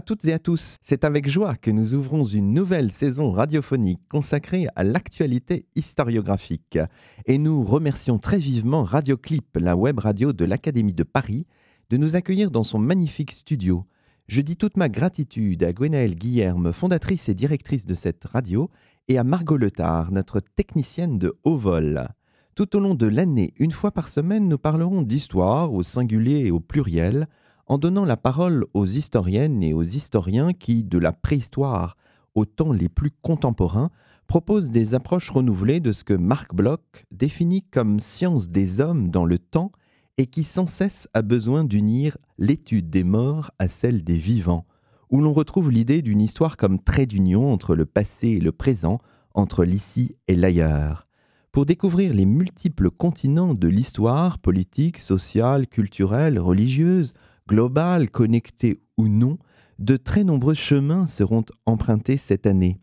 À toutes et à tous, c'est avec joie que nous ouvrons une nouvelle saison radiophonique consacrée à l'actualité historiographique. Et nous remercions très vivement Radioclip, la web radio de l'Académie de Paris, de nous accueillir dans son magnifique studio. Je dis toute ma gratitude à Gwenaëlle Guillerme, fondatrice et directrice de cette radio, et à Margot Letard, notre technicienne de haut vol. Tout au long de l'année, une fois par semaine, nous parlerons d'histoire au singulier et au pluriel, en donnant la parole aux historiennes et aux historiens qui, de la préhistoire aux temps les plus contemporains, proposent des approches renouvelées de ce que Marc Bloch définit comme science des hommes dans le temps et qui sans cesse a besoin d'unir l'étude des morts à celle des vivants, où l'on retrouve l'idée d'une histoire comme trait d'union entre le passé et le présent, entre l'ici et l'ailleurs. Pour découvrir les multiples continents de l'histoire politique, sociale, culturelle, religieuse, globale, connectée ou non, de très nombreux chemins seront empruntés cette année.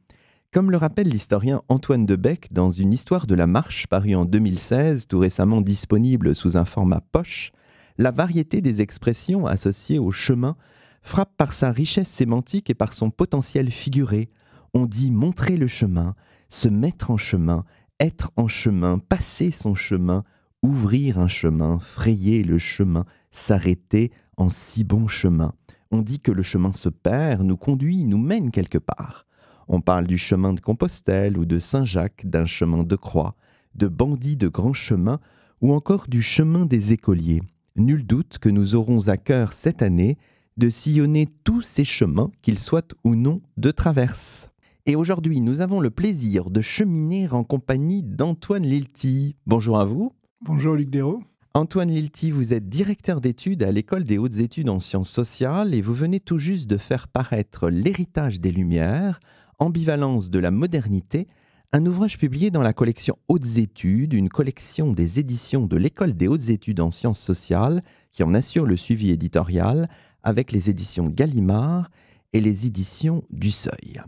Comme le rappelle l'historien Antoine Debec dans une histoire de la marche parue en 2016, tout récemment disponible sous un format poche, la variété des expressions associées au chemin frappe par sa richesse sémantique et par son potentiel figuré. On dit montrer le chemin, se mettre en chemin, être en chemin, passer son chemin, ouvrir un chemin, frayer le chemin, s'arrêter, en si bon chemin. On dit que le chemin se perd, nous conduit, nous mène quelque part. On parle du chemin de Compostelle ou de Saint-Jacques, d'un chemin de croix, de bandits de grands chemins ou encore du chemin des écoliers. Nul doute que nous aurons à cœur cette année de sillonner tous ces chemins, qu'ils soient ou non de traverse. Et aujourd'hui, nous avons le plaisir de cheminer en compagnie d'Antoine Lilti. Bonjour à vous. Bonjour Luc Dérault. Antoine Lilti, vous êtes directeur d'études à l'École des hautes études en sciences sociales et vous venez tout juste de faire paraître L'héritage des Lumières, ambivalence de la modernité, un ouvrage publié dans la collection Hautes études, une collection des éditions de l'École des hautes études en sciences sociales qui en assure le suivi éditorial avec les éditions Gallimard et les éditions du Seuil.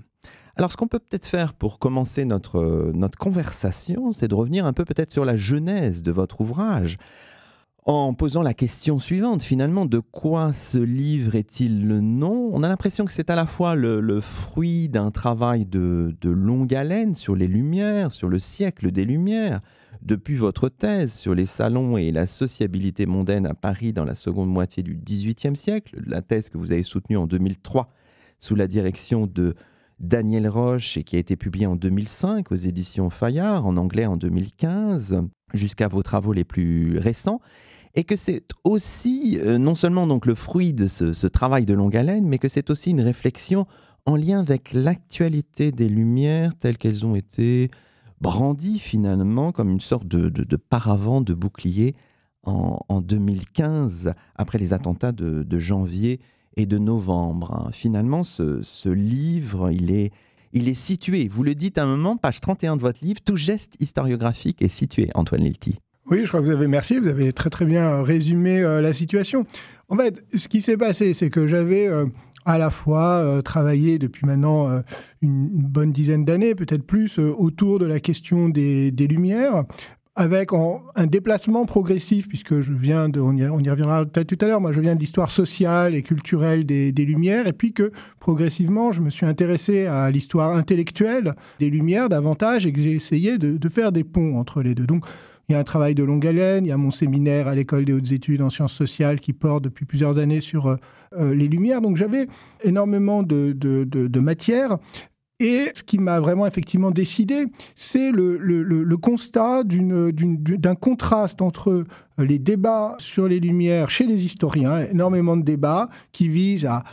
Alors, ce qu'on peut peut-être faire pour commencer notre, notre conversation, c'est de revenir un peu peut-être sur la genèse de votre ouvrage en posant la question suivante, finalement, de quoi ce livre est-il le nom? On a l'impression que c'est à la fois le, fruit d'un travail de, longue haleine sur les Lumières, sur le siècle des Lumières, depuis votre thèse sur les salons et la sociabilité mondaine à Paris dans la seconde moitié du XVIIIe siècle, la thèse que vous avez soutenue en 2003 sous la direction de Daniel Roche et qui a été publiée en 2005 aux éditions Fayard, en anglais en 2015, jusqu'à vos travaux les plus récents et que c'est aussi euh, non seulement donc le fruit de ce, travail de longue haleine, mais que c'est aussi une réflexion en lien avec l'actualité des Lumières telles qu'elles ont été brandies finalement comme une sorte de, de, paravent, de bouclier en, 2015, après les attentats de, janvier et de novembre. Hein. Finalement, ce, livre, il est, il est situé, vous le dites à un moment, page 31 de votre livre, tout geste historiographique est situé, Antoine Lilti. Oui, je crois que vous avez merci, vous avez très très bien résumé euh, la situation. En fait, ce qui s'est passé, c'est que j'avais euh, à la fois euh, travaillé depuis maintenant une, bonne dizaine d'années, peut-être plus, autour de la question des, Lumières, avec un déplacement progressif, puisque je viens de, on y, reviendra peut-être tout à l'heure, moi je viens de l'histoire sociale et culturelle des, Lumières, et puis que progressivement je me suis intéressé à l'histoire intellectuelle des Lumières davantage, et que j'ai essayé de, de, faire des ponts entre les deux. Donc il y a un travail de longue haleine, il y a mon séminaire à l'école des hautes études en sciences sociales qui porte depuis plusieurs années sur euh, euh, les lumières. Donc j'avais énormément de, de, matière. Et ce qui m'a vraiment effectivement décidé, c'est le, le, constat d'un contraste entre les débats sur les Lumières chez les historiens, énormément de débats qui visent à,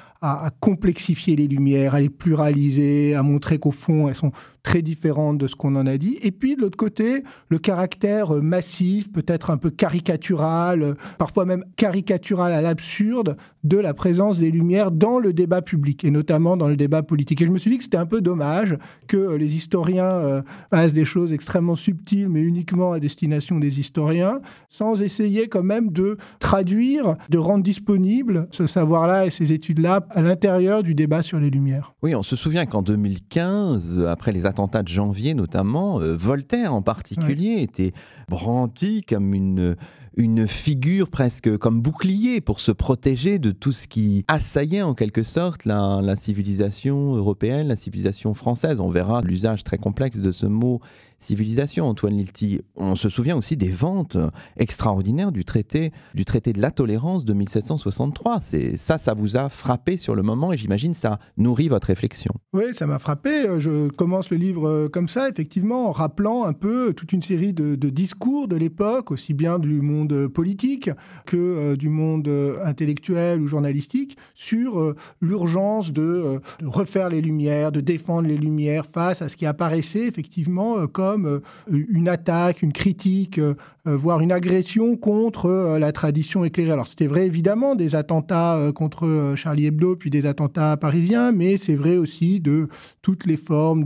complexifier les lumières, à les pluraliser, à montrer qu'au fond, elles sont très différentes de ce qu'on en a dit. Et puis, de l'autre côté, le caractère massif, peut-être un peu caricatural, parfois même caricatural à l'absurde, de la présence des lumières dans le débat public, et notamment dans le débat politique. Et je me suis dit que c'était un peu dommage que les historiens euh, fassent des choses extrêmement subtiles, mais uniquement à destination des historiens, sans essayer quand même de traduire, de rendre disponible ce savoir-là et ces études-là à l'intérieur du débat sur les Lumières. Oui, on se souvient qu'en 2015, après les attentats de janvier notamment, euh, Voltaire en particulier était brandi comme une une figure presque comme bouclier pour se protéger de tout ce qui assaillait en quelque sorte la, la civilisation européenne, la civilisation française. On verra l'usage très complexe de ce mot civilisation, Antoine Lilti. On se souvient aussi des ventes extraordinaires du traité, du traité de la tolérance de 1763. C'est ça, ça vous a frappé sur le moment et j'imagine ça nourrit votre réflexion. Oui, ça m'a frappé. Je commence le livre euh, comme ça, effectivement, en rappelant un peu toute une série de, discours de l'époque, aussi bien du monde politique que euh, du monde intellectuel ou journalistique, sur euh, l'urgence de, refaire les lumières, de défendre les lumières face à ce qui apparaissait effectivement comme euh, une attaque, une critique, euh, voire une agression contre la tradition éclairée. Alors c'était vrai évidemment des attentats contre Charlie Hebdo, puis des attentats parisiens, mais c'est vrai aussi de toutes les formes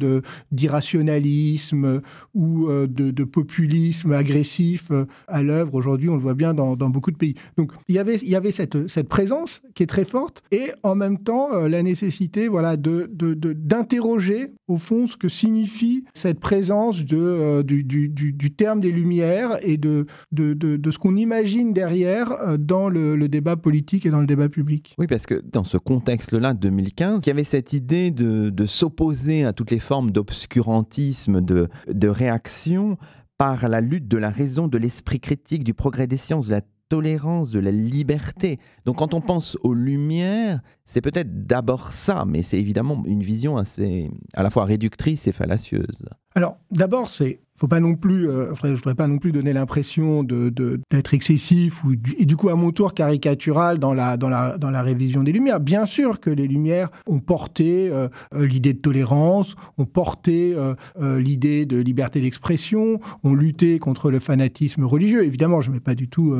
d'irrationalisme ou de, populisme agressif à l'œuvre. Aujourd'hui, on le voit bien dans, beaucoup de pays. Donc il y avait, y avait cette, cette présence qui est très forte et en même temps la nécessité voilà, d'interroger de, au fond ce que signifie cette présence de, euh, du, terme des Lumières et de, de, ce qu'on imagine derrière euh, dans le, débat politique et dans le débat public. Oui, parce que dans ce contexte-là, 2015, il y avait cette idée de, s'opposer à toutes les formes d'obscurantisme, de, de réaction par la lutte de la raison, de l'esprit critique, du progrès des sciences, de la tolérance, de la liberté. Donc quand on pense aux Lumières, c'est peut-être d'abord ça, mais c'est évidemment une vision assez à la fois réductrice et fallacieuse. Alors d'abord, c'est faut pas non plus, euh, je voudrais pas non plus donner l'impression d'être excessif ou et du coup à mon tour caricatural dans la, dans, la, dans la révision des Lumières. Bien sûr que les Lumières ont porté euh, euh, l'idée de tolérance, ont porté l'idée de liberté d'expression, ont lutté contre le fanatisme religieux. Évidemment, je ne mets pas du tout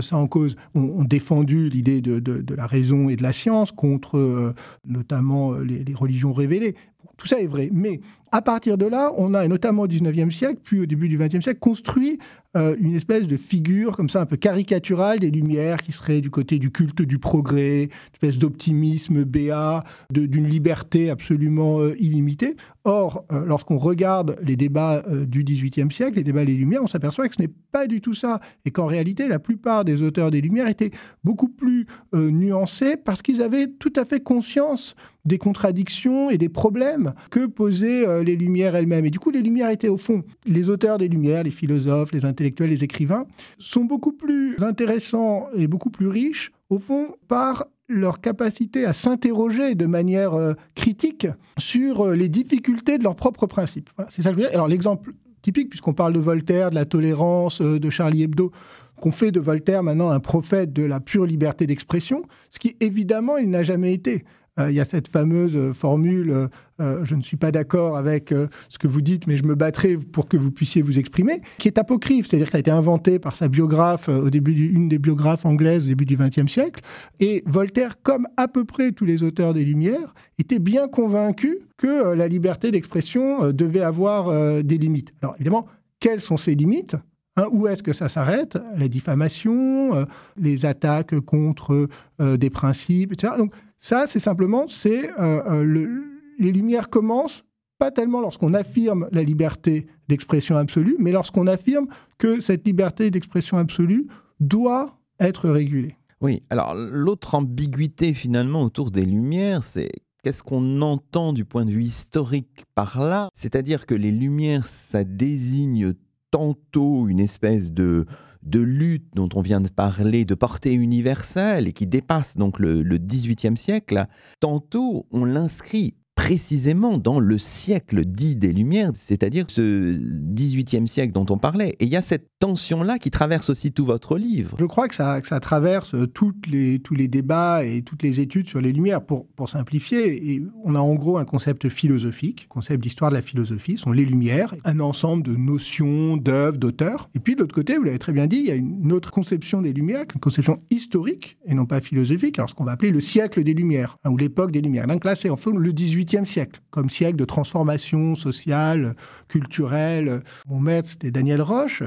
ça en cause. Ont, défendu l'idée de, de, la raison et de la science contre notamment les religions révélées. Tout ça est vrai. Mais à partir de là, on a, notamment au 19e siècle, puis au début du 20e siècle, construit euh, une espèce de figure comme ça un peu caricaturale des Lumières qui serait du côté du culte du progrès, espèce d'optimisme béat, d'une liberté absolument euh, illimitée. Or, euh, lorsqu'on regarde les débats du 18e siècle, les débats des Lumières, on s'aperçoit que ce n'est pas du tout ça et qu'en réalité, la plupart des auteurs des Lumières étaient beaucoup plus nuancés parce qu'ils avaient tout à fait conscience des contradictions et des problèmes que posaient les Lumières elles-mêmes. Et du coup, les Lumières étaient au fond, les auteurs des Lumières, les philosophes, les intellectuels, les écrivains, sont beaucoup plus intéressants et beaucoup plus riches, au fond, par leur capacité à s'interroger de manière euh, critique sur euh, les difficultés de leurs propres principes. c'est ça que je veux dire. Alors l'exemple typique, puisqu'on parle de Voltaire, de la tolérance, euh, de Charlie Hebdo, qu'on fait de Voltaire maintenant un prophète de la pure liberté d'expression, ce qui évidemment il n'a jamais été. Euh, il y a cette fameuse euh, formule euh, je ne suis pas d'accord avec ce que vous dites, mais je me battrai pour que vous puissiez vous exprimer, qui est apocryphe, c'est-à-dire qu'elle a été inventée par sa biographe, une des biographes anglaises au début du XXe siècle. Et Voltaire, comme à peu près tous les auteurs des Lumières, était bien convaincu que la liberté d'expression devait avoir des limites. Alors évidemment, quelles sont ces limites? Hein, où est-ce que ça s'arrête? La diffamation, les attaques contre des principes, etc. ça, c'est simplement, c'est euh, euh, les lumières commencent pas tellement lorsqu'on affirme la liberté d'expression absolue, mais lorsqu'on affirme que cette liberté d'expression absolue doit être régulée. Oui, alors l'autre ambiguïté finalement autour des Lumières, c'est qu'est-ce qu'on entend du point de vue historique par là? C'est-à-dire que les Lumières, ça désigne tantôt une espèce de de lutte dont on vient de parler, de portée universelle et qui dépasse donc le, XVIIIe siècle, tantôt on l'inscrit précisément dans le siècle dit des Lumières, c'est-à-dire ce 18e siècle dont on parlait. Et il y a cette tension-là qui traverse aussi tout votre livre. Je crois que ça, traverse toutes les, tous les débats et toutes les études sur les Lumières. Pour, pour simplifier, et on a en gros un concept philosophique, concept d'histoire de la philosophie, sont les Lumières, un ensemble de notions, d'œuvres, d'auteurs. Et puis de l'autre côté, vous l'avez très bien dit, il y a une autre conception des Lumières, une conception historique et non pas philosophique, alors ce qu'on va appeler le siècle des Lumières, hein, ou l'époque des Lumières. Donc là, c'est en fait le 18e siècle, comme siècle de transformation sociale, culturelle. Mon maître, c'était Daniel Roche,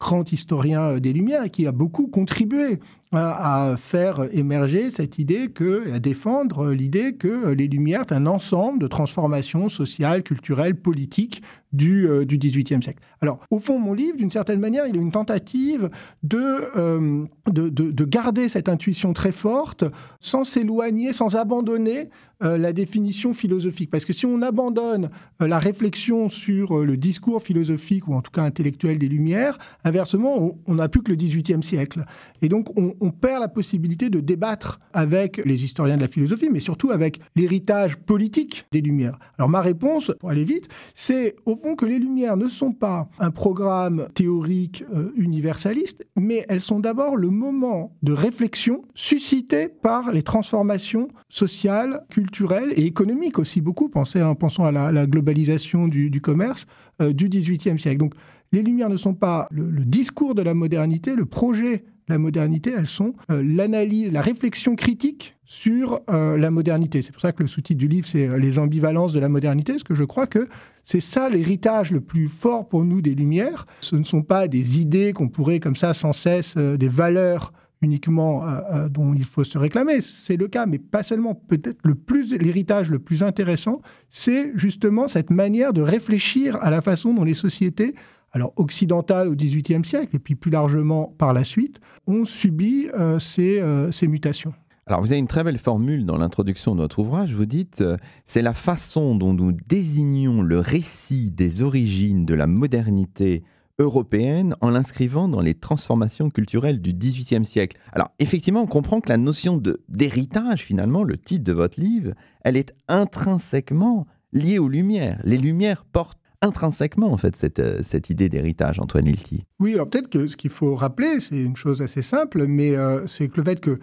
grand historien des Lumières, qui a beaucoup contribué à faire émerger cette idée que, à défendre l'idée que les Lumières est un ensemble de transformations sociales, culturelles, politiques du, euh, du 18e siècle. Alors, au fond, mon livre, d'une certaine manière, il est une tentative de, euh, de, de, garder cette intuition très forte sans s'éloigner, sans abandonner euh, la définition philosophique. Parce que si on abandonne la réflexion sur le discours philosophique, ou en tout cas intellectuel des Lumières, inversement, on n'a plus que le 18e siècle. Et donc, on, on perd la possibilité de débattre avec les historiens de la philosophie, mais surtout avec l'héritage politique des Lumières. Alors, ma réponse, pour aller vite, c'est au fond que les Lumières ne sont pas un programme théorique euh, universaliste, mais elles sont d'abord le moment de réflexion suscité par les transformations sociales, culturelles et économiques aussi beaucoup. Pensez, en pensons à la, globalisation du, commerce euh, du XVIIIe siècle. Donc, les Lumières ne sont pas le discours de la modernité, le projet la modernité, elles sont euh, l'analyse, la réflexion critique sur euh, la modernité. C'est pour ça que le sous-titre du livre, c'est euh, Les ambivalences de la modernité, parce que je crois que c'est ça l'héritage le plus fort pour nous des Lumières. Ce ne sont pas des idées qu'on pourrait comme ça sans cesse, des valeurs uniquement dont il faut se réclamer. C'est le cas, mais pas seulement. Peut-être le plus, l'héritage le plus intéressant, c'est justement cette manière de réfléchir à la façon dont les sociétés alors occidentales au XVIIIe siècle, et puis plus largement par la suite, ont subi euh, euh, ces, mutations. Alors vous avez une très belle formule dans l'introduction de votre ouvrage, vous dites euh, c'est la façon dont nous désignons le récit des origines de la modernité européenne en l'inscrivant dans les transformations culturelles du XVIIIe siècle. Alors effectivement, on comprend que la notion d'héritage, finalement, le titre de votre livre, elle est intrinsèquement liée aux Lumières. Les Lumières portent intrinsèquement en fait cette, euh, cette idée d'héritage, Antoine Hilty. Oui, alors peut-être que ce qu'il faut rappeler, c'est une chose assez simple, mais euh, c'est que le fait que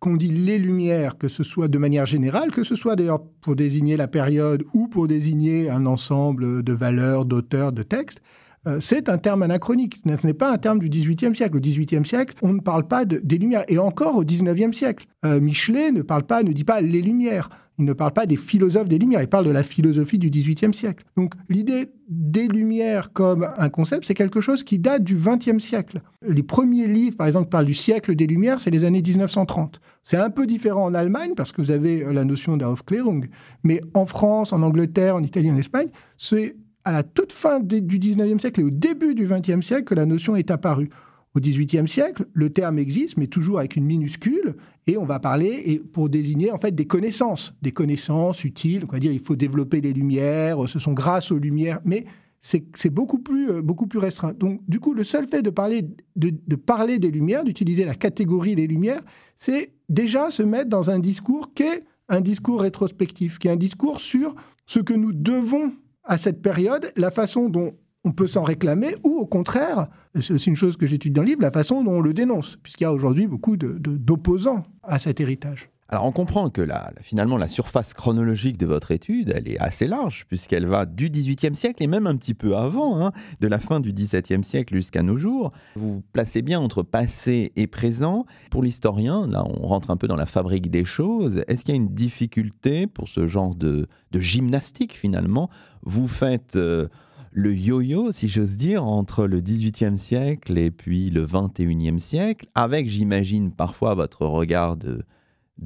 qu'on dit les Lumières, que ce soit de manière générale, que ce soit d'ailleurs pour désigner la période ou pour désigner un ensemble de valeurs, d'auteurs, de textes, euh, c'est un terme anachronique. Ce n'est pas un terme du XVIIIe siècle. Au XVIIIe siècle, on ne parle pas des Lumières. Et encore au XIXe siècle, Michelet ne parle pas, ne dit pas les Lumières. Il ne parle pas des philosophes des Lumières, il parle de la philosophie du XVIIIe siècle. Donc l'idée des Lumières comme un concept, c'est quelque chose qui date du XXe siècle. Les premiers livres, par exemple, parlent du siècle des Lumières, c'est les années 1930. C'est un peu différent en Allemagne, parce que vous avez euh, la notion d'Aufklärung, mais en France, en Angleterre, en Italie, en Espagne, c'est à la toute fin du XIXe siècle et au début du XXe siècle que la notion est apparue. Au XVIIIe siècle, le terme existe, mais toujours avec une minuscule, et on va parler et pour désigner en fait des connaissances, des connaissances utiles. On va dire il faut développer les lumières, ce sont grâce aux lumières, mais c'est beaucoup plus, euh, beaucoup plus restreint. Donc, du coup, le seul fait de parler, de, de parler des lumières, d'utiliser la catégorie des lumières, c'est déjà se mettre dans un discours qui est un discours rétrospectif, qui est un discours sur ce que nous devons à cette période, la façon dont on peut s'en réclamer, ou au contraire, c'est une chose que j'étudie dans le livre, la façon dont on le dénonce, puisqu'il y a aujourd'hui beaucoup d'opposants à cet héritage. Alors on comprend que finalement la surface chronologique de votre étude, elle est assez large, puisqu'elle va du XVIIIe siècle et même un petit peu avant, hein, de la fin du XVIIe siècle jusqu'à nos jours. Vous placez bien entre passé et présent. Pour l'historien, là on rentre un peu dans la fabrique des choses. Est-ce qu'il y a une difficulté pour ce genre de, gymnastique finalement? Vous faites... Euh, le yo-yo, si j'ose dire, entre le XVIIIe siècle et puis le XXIe siècle, avec, j'imagine, parfois votre regard de,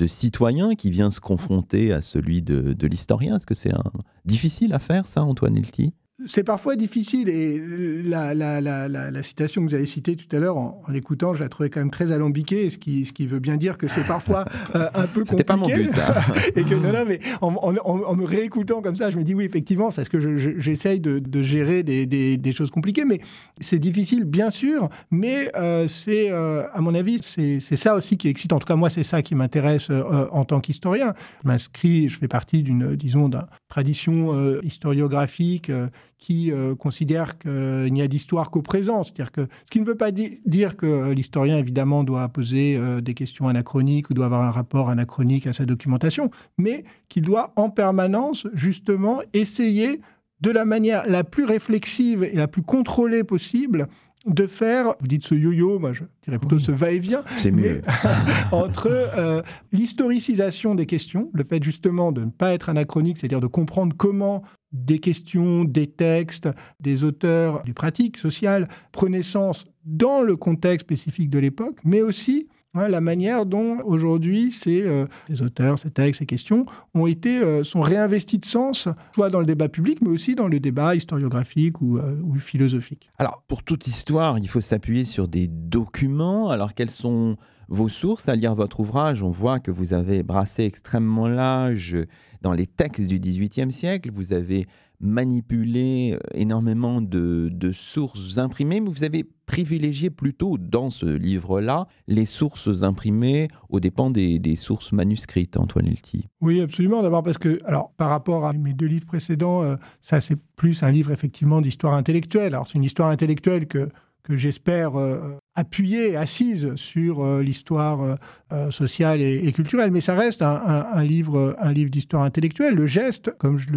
citoyen qui vient se confronter à celui de, l'historien. Est-ce que c'est difficile à faire, ça, Antoine Hilty? C'est parfois difficile et la, la, la, la, citation que vous avez citée tout à l'heure, en, l'écoutant, je la trouvais quand même très alambiquée, ce qui, ce qui veut bien dire que c'est parfois euh, un peu compliqué. C'était pas mon but. Hein. et que non, non, mais en, en, me réécoutant comme ça, je me dis oui, effectivement, parce que j'essaye de, de, gérer des, des, des, choses compliquées, mais c'est difficile, bien sûr, mais euh, c'est, euh, à mon avis, c'est ça aussi qui excite. En tout cas, moi, c'est ça qui m'intéresse en tant qu'historien. Je m'inscris, je fais partie d'une, disons, d'une tradition historiographique qui euh, considère qu'il n'y a d'histoire qu'au présent. Ce qui ne veut pas dire que l'historien, évidemment, doit poser euh, des questions anachroniques ou doit avoir un rapport anachronique à sa documentation, mais qu'il doit en permanence, justement, essayer de la manière la plus réflexive et la plus contrôlée possible de faire, vous dites ce yo-yo, moi je dirais plutôt ce va-et-vient, c'est mieux, entre euh, l'historicisation des questions, le fait justement de ne pas être anachronique, c'est-à-dire de comprendre comment des questions, des textes, des auteurs, des pratiques sociales prenaient sens dans le contexte spécifique de l'époque, mais aussi la manière dont aujourd'hui ces, euh, auteurs, ces textes, ces questions ont été, euh, sont réinvestis de sens, soit dans le débat public, mais aussi dans le débat historiographique ou, euh, philosophique. Alors, pour toute histoire, il faut s'appuyer sur des documents. Alors, quels sont vos sources? À lire votre ouvrage On voit que vous avez brassé extrêmement large dans les textes du XVIIIe siècle, vous avez manipulé euh, énormément de, sources imprimées, mais vous avez privilégié plutôt dans ce livre-là les sources imprimées aux dépens des, sources manuscrites, Antoine Lelty. Oui, absolument. D'abord parce que, alors, par rapport à mes deux livres précédents, euh, ça c'est plus un livre effectivement d'histoire intellectuelle. Alors c'est une histoire intellectuelle que que j'espère euh, appuyer, assise sur euh, l'histoire euh, sociale et, culturelle. Mais ça reste un, livre, un livre d'histoire intellectuelle. Le geste, comme je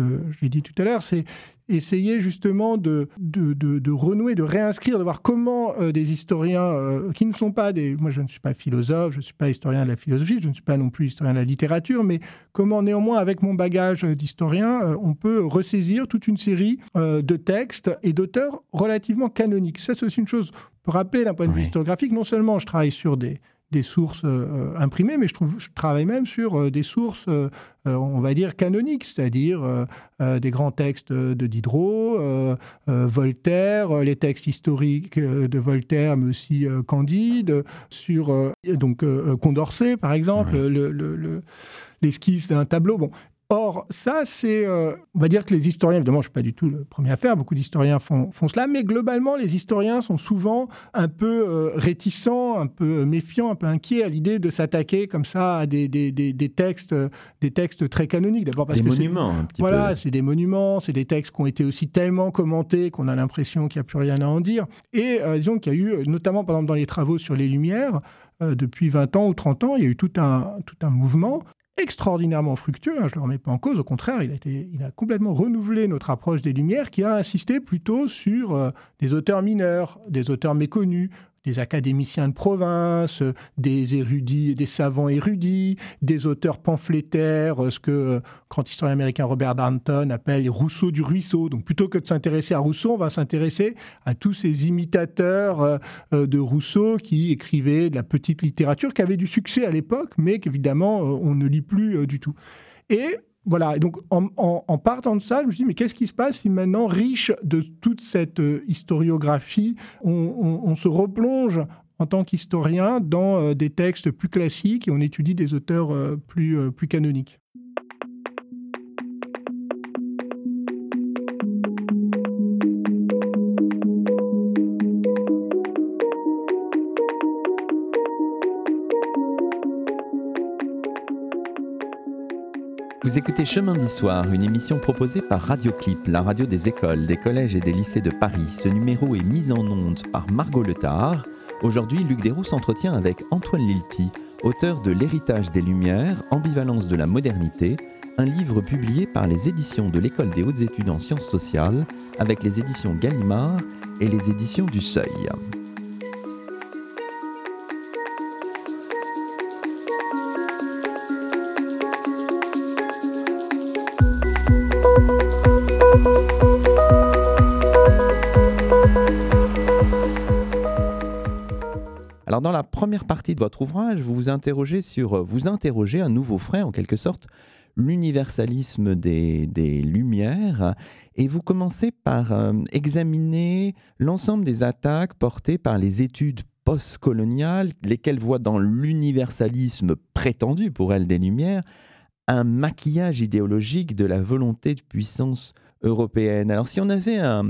l'ai dit tout à l'heure, c'est essayer justement de, de, renouer, de réinscrire, de voir comment euh, des historiens euh, qui ne sont pas des... Moi, je ne suis pas philosophe, je ne suis pas historien de la philosophie, je ne suis pas non plus historien de la littérature, mais comment néanmoins, avec mon bagage d'historien, euh, on peut ressaisir toute une série de textes et d'auteurs relativement canoniques. Ça, c'est aussi une chose pour rappeler d'un point de vue historiographique. Non seulement je travaille sur des des sources euh, imprimées, mais je, trouve, je travaille même sur euh, des sources, euh, on va dire, canoniques, c'est-à-dire des grands textes de Diderot, Voltaire, les textes historiques de Voltaire, mais aussi Candide, sur donc Condorcet, par exemple, l'esquisse d'un tableau. Bon, Or, ça, c'est, euh, on va dire que les historiens, évidemment, je ne suis pas du tout le premier à faire, beaucoup d'historiens font, font, cela, mais globalement, les historiens sont souvent un peu euh, réticents, un peu méfiants, un peu inquiets à l'idée de s'attaquer comme ça à des, des, des, textes, des textes très canoniques. D'abord parce des monuments, un petit voilà, c'est des monuments, c'est des textes qui ont été aussi tellement commentés qu'on a l'impression qu'il n'y a plus rien à en dire. Et euh, disons qu'il y a eu, notamment par exemple dans les travaux sur les Lumières, depuis 20 ans ou 30 ans, il y a eu tout un, tout un mouvement extraordinairement fructueux, hein, je ne le remets pas en cause, au contraire, il a, été, il a complètement renouvelé notre approche des Lumières qui a insisté plutôt sur euh, des auteurs mineurs, des auteurs méconnus, des académiciens de province, des érudits, des savants érudits, des auteurs pamphlétaires, ce que le grand historien américain Robert Darnton appelle Rousseau du ruisseau. Donc plutôt que de s'intéresser à Rousseau, on va s'intéresser à tous ces imitateurs euh, euh, de Rousseau qui écrivaient de la petite littérature, qui avait du succès à l'époque, mais qu'évidemment euh, on ne lit plus du tout. Et voilà, donc en, partant de ça, je me suis dit, mais qu'est-ce qui se passe si maintenant, riche de toute cette euh, historiographie, on, se replonge en tant qu'historien dans euh, des textes plus classiques et on étudie des auteurs euh, plus canoniques? Écoutez Chemin d'Histoire, une émission proposée par Radioclip, la radio des écoles, des collèges et des lycées de Paris. Ce numéro est mis en onde par Margot Letard. Aujourd'hui, Luc Desroux s'entretient avec Antoine Lilti, auteur de L'héritage des Lumières, ambivalence de la modernité, un livre publié par les éditions de l'École des hautes études en sciences sociales, avec les éditions Gallimard et les éditions du Seuil. Dans la première partie de votre ouvrage, vous vous interrogez sur, vous interrogez un nouveau frais en quelque sorte, l'universalisme des, Lumières. Et vous commencez par euh, examiner l'ensemble des attaques portées par les études postcoloniales, lesquelles voient dans l'universalisme prétendu pour elles des Lumières un maquillage idéologique de la volonté de puissance européenne. Alors si on avait un,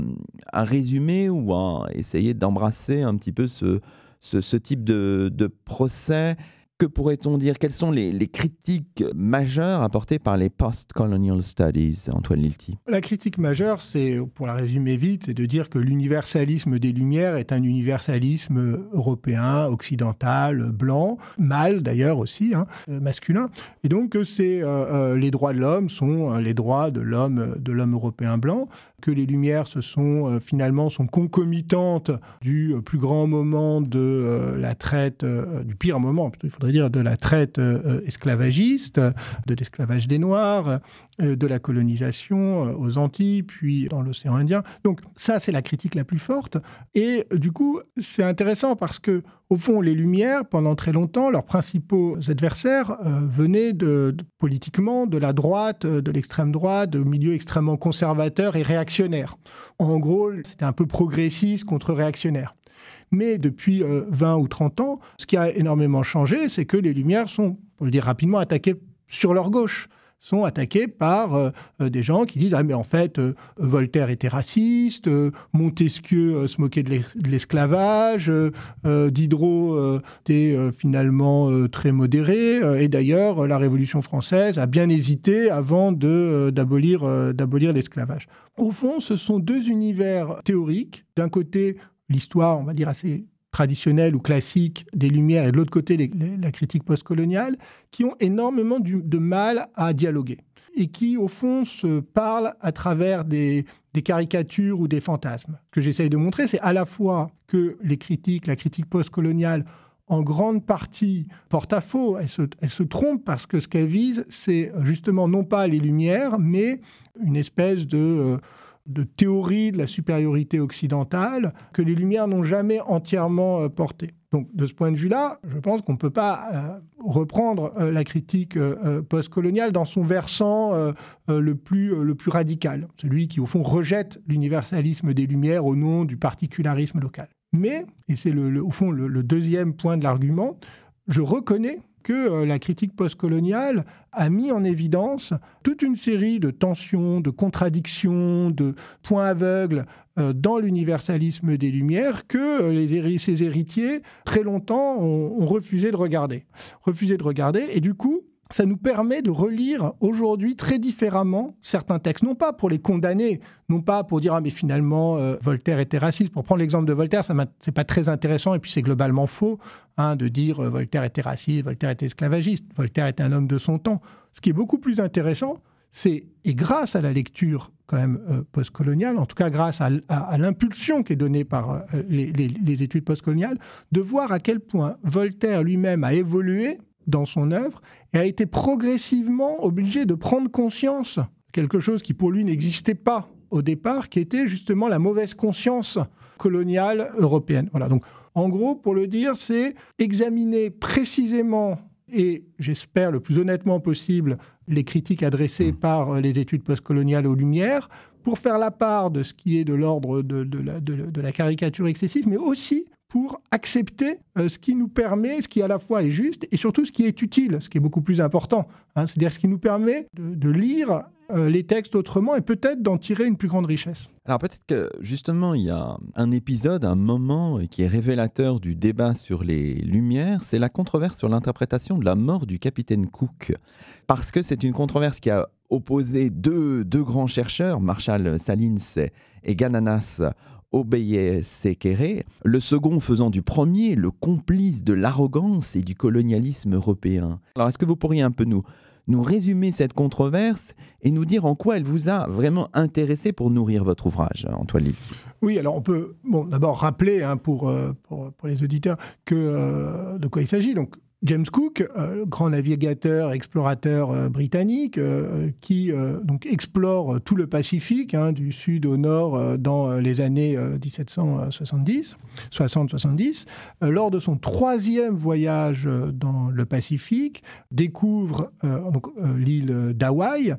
résumé ou à essayer d'embrasser un petit peu ce, ce, type de, procès, que pourrait-on dire? Quelles sont les, critiques majeures apportées par les post-colonial studies, Antoine Lilti? La critique majeure, c'est, pour la résumer vite, c'est de dire que l'universalisme des Lumières est un universalisme européen, occidental, blanc, mâle d'ailleurs aussi, hein, masculin. Et donc c'est euh, euh, les droits de l'homme sont euh, les droits de l'homme de l'homme européen blanc que les Lumières se sont euh, finalement sont concomitantes du euh, plus grand moment de euh, la traite, du pire moment, il faudrait dire de la traite esclavagiste, de l'esclavage des Noirs, de la colonisation aux Antilles, puis dans l'océan Indien. Donc ça, c'est la critique la plus forte. Et du coup, c'est intéressant parce que au fond, les Lumières, pendant très longtemps, leurs principaux adversaires euh, venaient de, politiquement de la droite, euh, de l'extrême droite, de milieux extrêmement conservateurs et réactionnaires. En gros, c'était un peu progressiste contre réactionnaire. Mais depuis 20 euh, ou 30 ans, ce qui a énormément changé, c'est que les Lumières sont, pour le dire rapidement, attaquées sur leur gauche sont attaqués par euh, euh, des gens qui disent ah mais en fait euh, Voltaire était raciste, Montesquieu se moquait de l'esclavage, Diderot était finalement très modéré et d'ailleurs la Révolution française a bien hésité avant de d'abolir d'abolir l'esclavage. Au fond, ce sont deux univers théoriques. D'un côté, l'histoire, on va dire assez traditionnelle ou classique des Lumières et de l'autre côté la critique postcoloniale, qui ont énormément de mal à dialoguer et qui, au fond, se parlent à travers des, caricatures ou des fantasmes. Ce que j'essaye de montrer, c'est à la fois que les critiques, la critique postcoloniale, en grande partie porte à faux. Elle se, trompe parce que ce qu'elle vise, c'est justement non pas les Lumières, mais une espèce de... Euh, de théorie de la supériorité occidentale que les Lumières n'ont jamais entièrement euh, portée. Donc de ce point de vue-là, je pense qu'on ne peut pas euh, reprendre euh, la critique postcoloniale dans son versant le, plus, le plus radical, celui qui au fond rejette l'universalisme des Lumières au nom du particularisme local. Mais, et c'est au fond le deuxième point de l'argument, je reconnais que euh, la critique postcoloniale a mis en évidence toute une série de tensions, de contradictions, de points aveugles euh, dans l'universalisme des Lumières que euh, ses héritiers, très longtemps, ont, ont refusé de regarder. Refusé de regarder, et du coup, ça nous permet de relire aujourd'hui très différemment certains textes, non pas pour les condamner, non pas pour dire ah mais finalement euh, Voltaire était raciste. Pour prendre l'exemple de Voltaire, ça c'est pas très intéressant et puis c'est globalement faux hein, de dire euh, Voltaire était raciste, Voltaire était esclavagiste, Voltaire était un homme de son temps. Ce qui est beaucoup plus intéressant, c'est et grâce à la lecture quand même euh, postcoloniale, en tout cas grâce à, l'impulsion qui est donnée par les, les études postcoloniales, de voir à quel point Voltaire lui-même a évolué dans son œuvre et a été progressivement obligé de prendre conscience de quelque chose qui pour lui n'existait pas au départ, qui était justement la mauvaise conscience coloniale européenne. Voilà, donc en gros, pour le dire, c'est examiner précisément et j'espère le plus honnêtement possible les critiques adressées mmh. par les études postcoloniales aux Lumières pour faire la part de ce qui est de l'ordre de, de, la caricature excessive, mais aussi pour accepter euh, ce qui nous permet, ce qui à la fois est juste et surtout ce qui est utile, ce qui est beaucoup plus important. Hein. C'est-à-dire ce qui nous permet de, lire euh, les textes autrement et peut-être d'en tirer une plus grande richesse. Alors peut-être que justement il y a un épisode, un moment qui est révélateur du débat sur les Lumières, c'est la controverse sur l'interprétation de la mort du capitaine Cook. Parce que c'est une controverse qui a opposé deux, deux grands chercheurs, Marshall Salins et Gananas, Obeye Sekere, le second faisant du premier le complice de l'arrogance et du colonialisme européen. Alors est-ce que vous pourriez un peu nous, nous résumer cette controverse et nous dire en quoi elle vous a vraiment intéressé pour nourrir votre ouvrage, Antoine Oui, alors on peut bon, d'abord rappeler hein, pour, euh, pour, pour, les auditeurs que, euh, de quoi il s'agit. Donc James Cook, euh, grand navigateur, explorateur euh, britannique, euh, qui donc explore tout le Pacifique, hein, du sud au nord, dans les années 1770, 60-70, lors de son troisième voyage dans le Pacifique, découvre l'île d'Hawaï,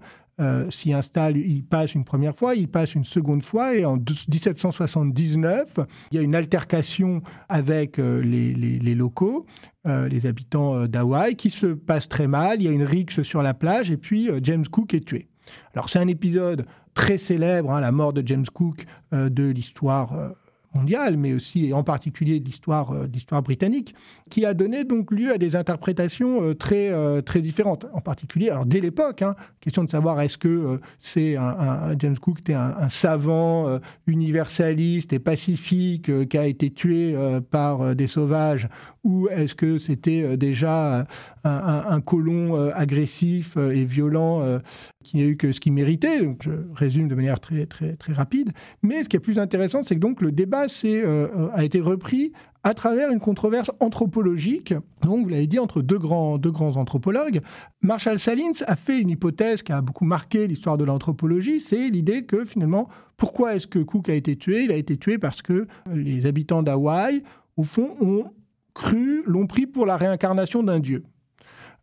s'y installe, il passe une première fois, il passe une seconde fois, et en 1779, il y a une altercation avec les locaux. Euh, les habitants euh, d'Hawaï, qui se passe très mal. Il y a une rixe sur la plage et puis euh, James Cook est tué. Alors c'est un épisode très célèbre, hein, la mort de James Cook de l'histoire mondiale, mais aussi et en particulier euh, d'histoire britannique, qui a donné donc lieu à des interprétations euh, très euh, très différentes. En particulier, alors dès l'époque, hein, question de savoir est-ce que c'est un, James Cook un, savant universaliste et pacifique qui a été tué par des sauvages, ou est-ce que c'était déjà un colon agressif et violent qui n'a eu que ce qu'il méritait. Donc, je résume de manière très, très, très rapide. Mais ce qui est plus intéressant, c'est que donc le débat euh, a été repris à travers une controverse anthropologique, donc vous l'avez dit, entre deux grands, deux grands anthropologues. Marshall Salins a fait une hypothèse qui a beaucoup marqué l'histoire de l'anthropologie, c'est l'idée que finalement, pourquoi est-ce que Cook a été tué? Il a été tué parce que les habitants d'Hawaï, au fond, ont cru, l'ont pris pour la réincarnation d'un dieu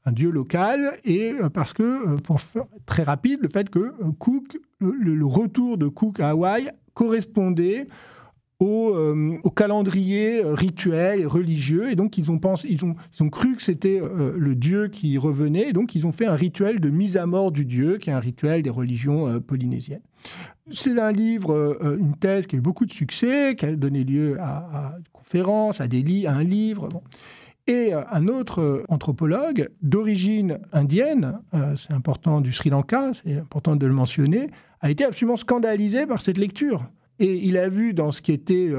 un dieu local, et euh, parce que, euh, pour faire très rapide, le fait que euh, Cook, le, retour de Cook à Hawaï correspondait au, calendrier rituel et religieux, et donc ils ont, pensé, ils ont, cru que c'était le dieu qui revenait, et donc ils ont fait un rituel de mise à mort du dieu, qui est un rituel des religions polynésiennes. C'est un livre, une thèse qui a eu beaucoup de succès, qui a donné lieu à, à conférences, à, des à un livre. Et euh, un autre euh, anthropologue d'origine indienne, euh, c'est important du Sri Lanka, c'est important de le mentionner, a été absolument scandalisé par cette lecture. Et il a vu dans ce qui était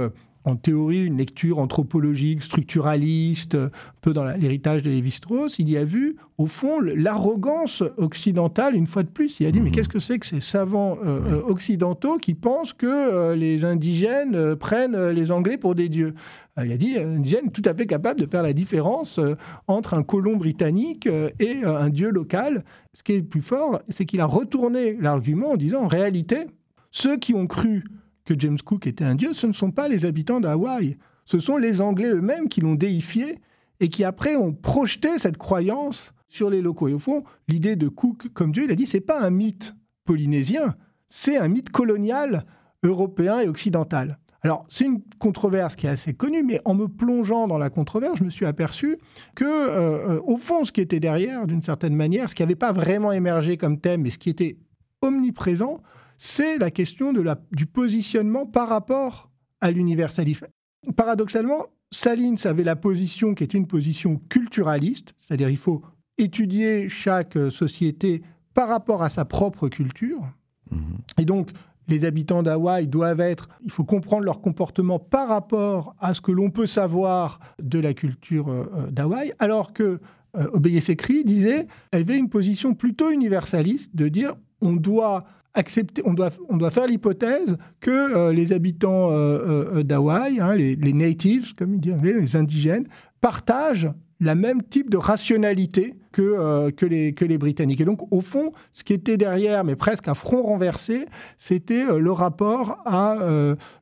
en théorie une lecture anthropologique, structuraliste, un peu dans l'héritage de Lévi-Strauss, il y a vu, au fond, l'arrogance occidentale, une fois de plus. Il a dit, mais mhm. qu'est-ce que c'est que ces savants euh, euh, occidentaux qui pensent que euh, les indigènes prennent les Anglais pour des dieux? Il a dit, un indigène tout à fait capable de faire la différence entre un colon britannique et un dieu local. Ce qui est le plus fort, c'est qu'il a retourné l'argument en disant, en réalité, ceux qui ont cru que James Cook était un dieu, ce ne sont pas les habitants d'Hawaï. Ce sont les Anglais eux-mêmes qui l'ont déifié et qui après ont projeté cette croyance sur les locaux. Et au fond, l'idée de Cook comme dieu, il a dit, c'est pas un mythe polynésien, c'est un mythe colonial européen et occidental. Alors, c'est une controverse qui est assez connue, mais en me plongeant dans la controverse, je me suis aperçu que, euh, euh, au fond, ce qui était derrière, d'une certaine manière, ce qui n'avait pas vraiment émergé comme thème, mais ce qui était omniprésent, c'est la question de la, du positionnement par rapport à l'universalisme. Paradoxalement, Salins avait la position qui est une position culturaliste, c'est-à-dire il faut étudier chaque société par rapport à sa propre culture. Mhm. Et donc, les habitants d'Hawaï doivent être, il faut comprendre leur comportement par rapport à ce que l'on peut savoir de la culture euh, d'Hawaï, alors que euh, Obeyesecri disait, elle avait une position plutôt universaliste de dire on doit accepter, on doit, on doit faire l'hypothèse que euh, les habitants euh, euh, d'Hawaï, hein, les, natives, comme ils disent, les indigènes, partagent la même type de rationalité que, que, les, que les Britanniques. Et donc, au fond, ce qui était derrière, mais presque à front renversé, c'était le rapport à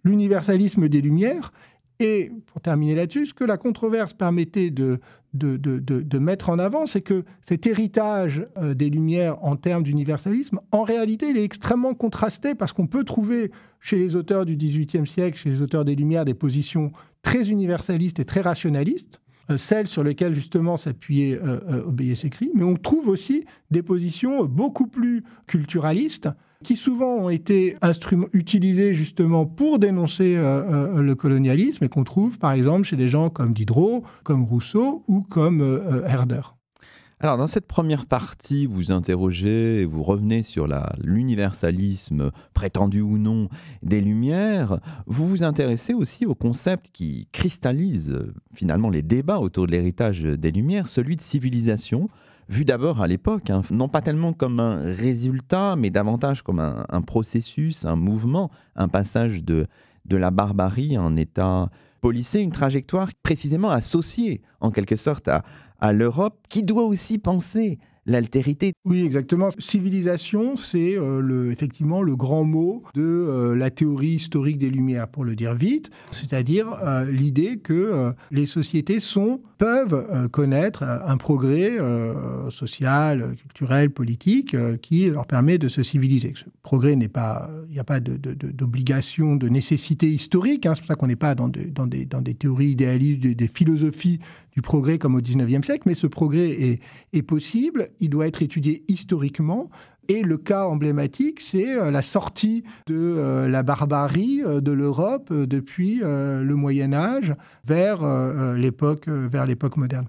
l'universalisme des Lumières. Et pour terminer là-dessus, ce que la controverse permettait de, de, mettre en avant, c'est que cet héritage euh, des Lumières en termes d'universalisme, en réalité, il est extrêmement contrasté parce qu'on peut trouver chez les auteurs du XVIIIe siècle, chez les auteurs des Lumières, des positions très universalistes et très rationalistes, euh, celles sur lesquelles justement s'appuyait euh, euh écrit, mais on trouve aussi des positions beaucoup plus culturalistes qui souvent ont été utilisés justement pour dénoncer euh, euh, le colonialisme et qu'on trouve par exemple chez des gens comme Diderot, comme Rousseau ou comme euh, Herder. Alors dans cette première partie, vous interrogez et vous revenez sur l'universalisme prétendu ou non des Lumières. Vous vous intéressez aussi au concept qui cristallise finalement les débats autour de l'héritage des Lumières, celui de civilisation vu d'abord à l'époque, hein, non pas tellement comme un résultat, mais davantage comme un, processus, un mouvement, un passage de, de la barbarie à un état policé, une trajectoire précisément associée en quelque sorte à, à l'Europe, qui doit aussi penser l'altérité. Oui, exactement. Civilisation, c'est euh, effectivement le grand mot de euh, la théorie historique des Lumières, pour le dire vite, c'est-à-dire euh, l'idée que les sociétés sont, peuvent connaître un progrès social, culturel, politique qui leur permet de se civiliser. Ce progrès n'est pas, il n'y a pas d'obligation, de, nécessité historique. Hein. c'est pour ça qu'on n'est pas dans, des, théories idéalistes, des philosophies du progrès comme au XIXe siècle, mais ce progrès est, est, possible, il doit être étudié historiquement. Et le cas emblématique, c'est euh, la sortie de euh, la barbarie euh, de l'Europe depuis le Moyen Âge vers l'époque vers l'époque moderne.